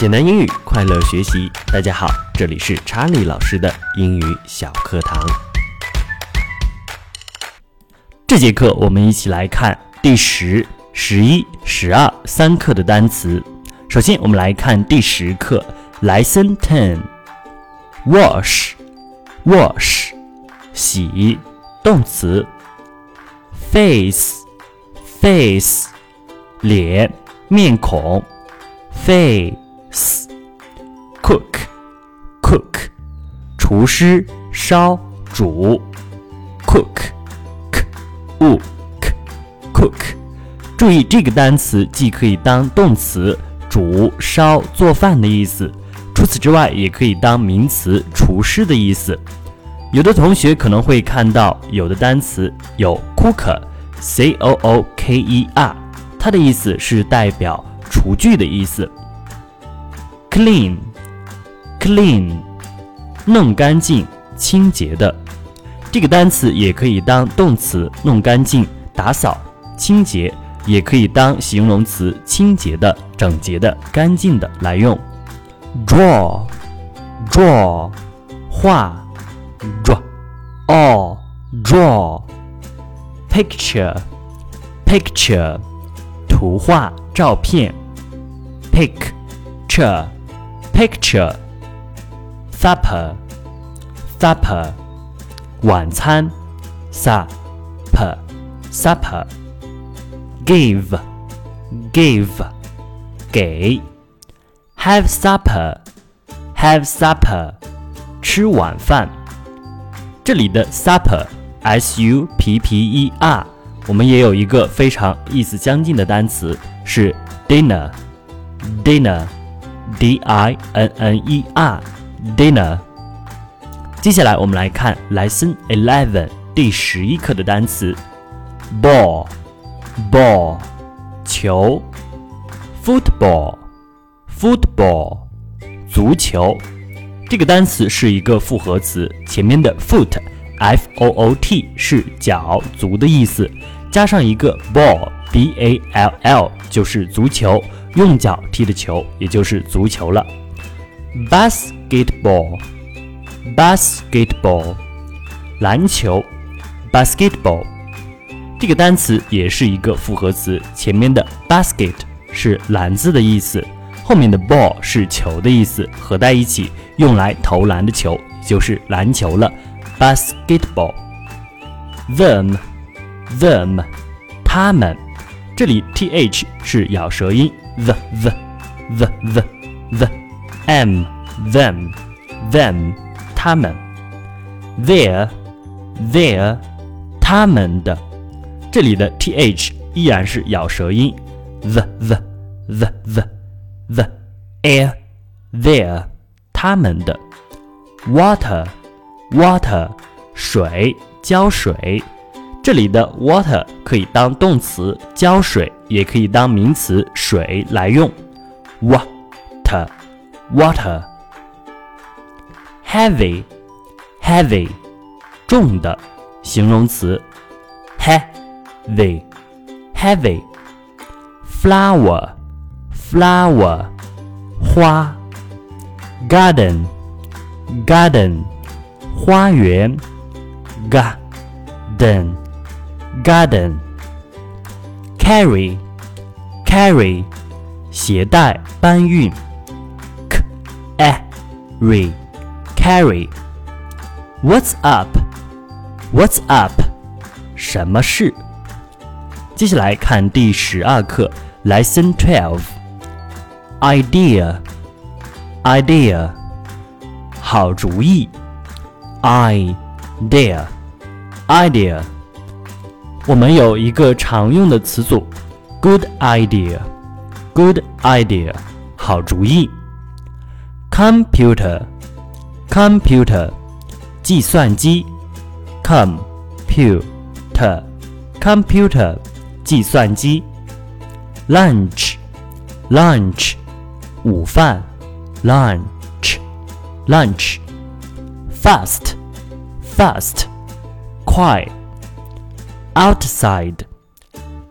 简单英语，快乐学习。大家好，这里是查理老师的英语小课堂。这节课我们一起来看第十、十一、十二三课的单词。首先，我们来看第十课，Lesson Ten。Wash，wash，洗，动词。Face，face，脸，面孔。Face。cook，cook，厨师烧煮，cook，cook，cook，。注意这个单词既可以当动词煮、烧、做饭的意思，除此之外也可以当名词厨师的意思。有的同学可能会看到有的单词有 cooker，c o o k e r，它的意思是代表厨具的意思。clean，clean，弄干净、清洁的。这个单词也可以当动词弄干净、打扫、清洁，也可以当形容词清洁的、整洁的、干净的来用。draw，draw，画 Draw, draw, picture, picture，图画、照片。picture。picture supper supper 晚餐 supper supper give give 给 have supper have supper 吃晚饭。这里的 supper s u p p e r 我们也有一个非常意思相近的单词是 dinner dinner D I N N E R dinner。接下来我们来看 Lesson Eleven 第十一课的单词：ball ball 球，football football 足球。这个单词是一个复合词，前面的 foot f o o t 是脚、足的意思，加上一个 ball b a l l 就是足球。用脚踢的球，也就是足球了。basketball，basketball，篮球，basketball，这个单词也是一个复合词，前面的 basket 是篮子的意思，后面的 ball 是球的意思，合在一起用来投篮的球，就是篮球了。basketball。them，them，他们，这里 th 是咬舌音。the the the the the m them them 他们 their their 他们的，这里的 th 依然是咬舌音 the the the the the air their 他们的 water water 水浇水这里的 water 可以当动词浇水，也可以当名词水来用。water water heavy heavy 重的形容词 heavy heavy flower flower 花 garden garden 花园 garden garden carry carry 携带搬运 carry carry what's up what's up 什么事接下来看第十二课 lesson twelve idea idea 好主意 idea idea 我们有一个常用的词组，good idea，good idea，好主意。computer，computer，计算机。computer，computer，计算机。lunch，lunch，午饭。lunch，lunch。fast，fast，快。 outside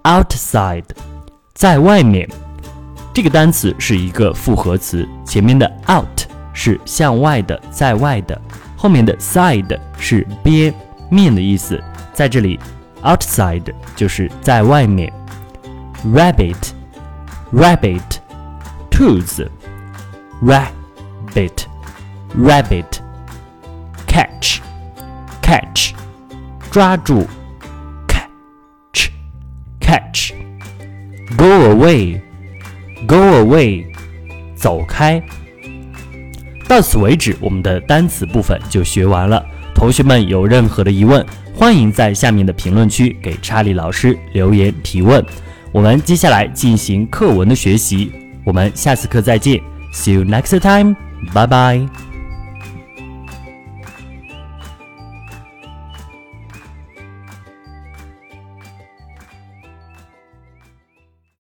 outside 在外面 这个单词是一个复合词，前面的 out 是向外的、在外的，后面的 side 是边面的意思，在这里 outside 就是在外面。rabbit rabbit tooth rabbit rabbit catch catch 抓住 catch Catch go away go away 走开。到此为止，我们的单词部分就学完了。同学们有任何的疑问，欢迎在下面的评论区给查理老师留言提问。我们接下来进行课文的学习，我们下次课再见，See you next time，拜拜。